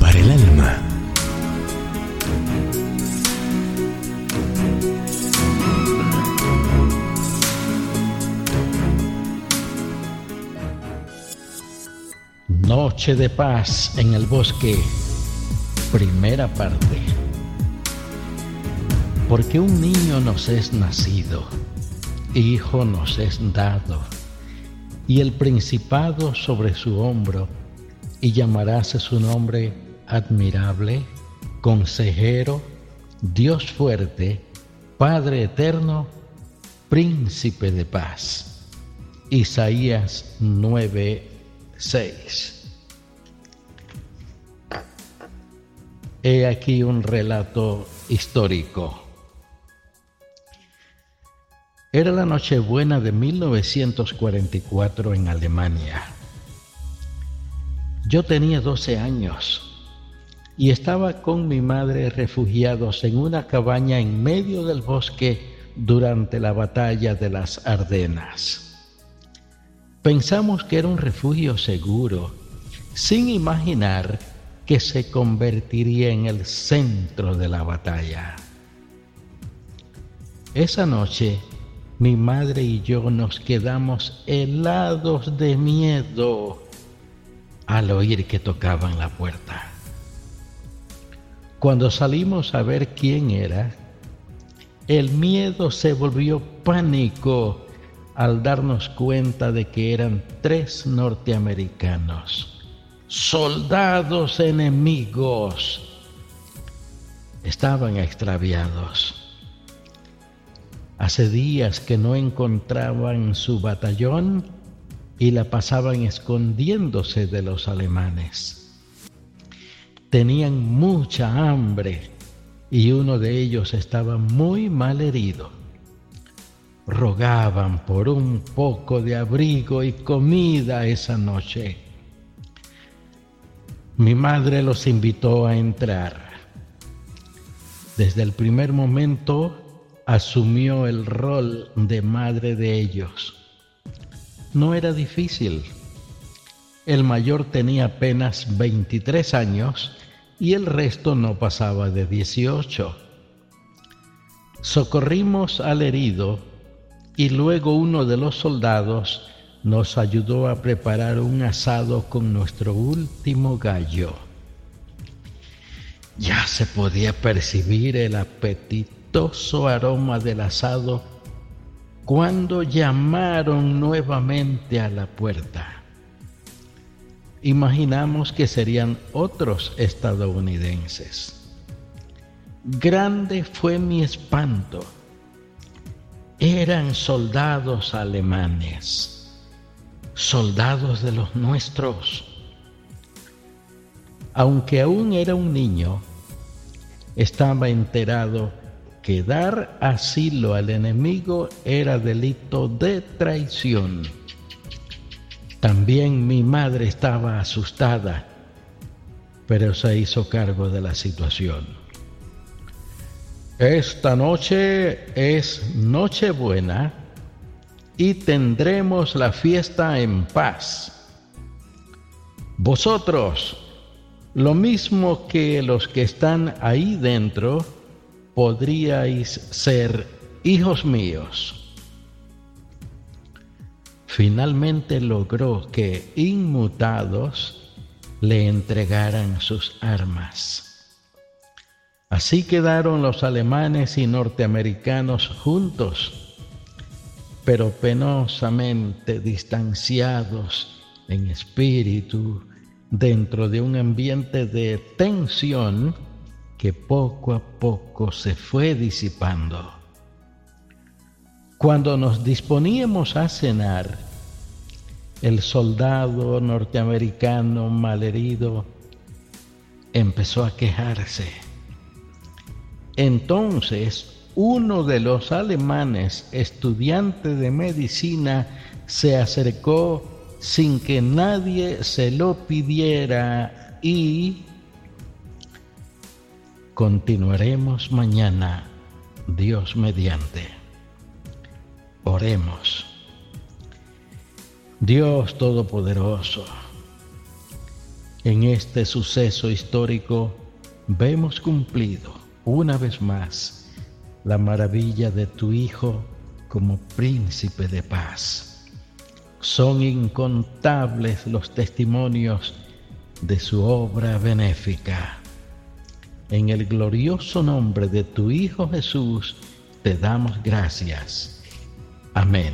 para el alma. Noche de paz en el bosque, primera parte. Porque un niño nos es nacido, hijo nos es dado, y el principado sobre su hombro, y llamarás su nombre admirable, consejero, Dios fuerte, Padre eterno, príncipe de paz. Isaías 9, 6. He aquí un relato histórico. Era la Nochebuena de 1944 en Alemania. Yo tenía 12 años y estaba con mi madre refugiados en una cabaña en medio del bosque durante la batalla de las Ardenas. Pensamos que era un refugio seguro, sin imaginar que se convertiría en el centro de la batalla. Esa noche mi madre y yo nos quedamos helados de miedo al oír que tocaban la puerta. Cuando salimos a ver quién era, el miedo se volvió pánico al darnos cuenta de que eran tres norteamericanos soldados enemigos estaban extraviados. Hace días que no encontraban su batallón y la pasaban escondiéndose de los alemanes. Tenían mucha hambre y uno de ellos estaba muy mal herido. Rogaban por un poco de abrigo y comida esa noche. Mi madre los invitó a entrar. Desde el primer momento asumió el rol de madre de ellos. No era difícil. El mayor tenía apenas 23 años y el resto no pasaba de 18. Socorrimos al herido y luego uno de los soldados nos ayudó a preparar un asado con nuestro último gallo. Ya se podía percibir el apetitoso aroma del asado cuando llamaron nuevamente a la puerta. Imaginamos que serían otros estadounidenses. Grande fue mi espanto. Eran soldados alemanes soldados de los nuestros. Aunque aún era un niño, estaba enterado que dar asilo al enemigo era delito de traición. También mi madre estaba asustada, pero se hizo cargo de la situación. Esta noche es Nochebuena y tendremos la fiesta en paz. Vosotros, lo mismo que los que están ahí dentro, podríais ser hijos míos. Finalmente logró que inmutados le entregaran sus armas. Así quedaron los alemanes y norteamericanos juntos pero penosamente distanciados en espíritu dentro de un ambiente de tensión que poco a poco se fue disipando. Cuando nos disponíamos a cenar, el soldado norteamericano malherido empezó a quejarse. Entonces uno de los alemanes, estudiante de medicina, se acercó sin que nadie se lo pidiera y continuaremos mañana, Dios mediante. Oremos. Dios Todopoderoso, En este suceso histórico vemos cumplido una vez más la maravilla de tu Hijo como príncipe de paz. Son incontables los testimonios de su obra benéfica. En el glorioso nombre de tu Hijo Jesús te damos gracias. Amén.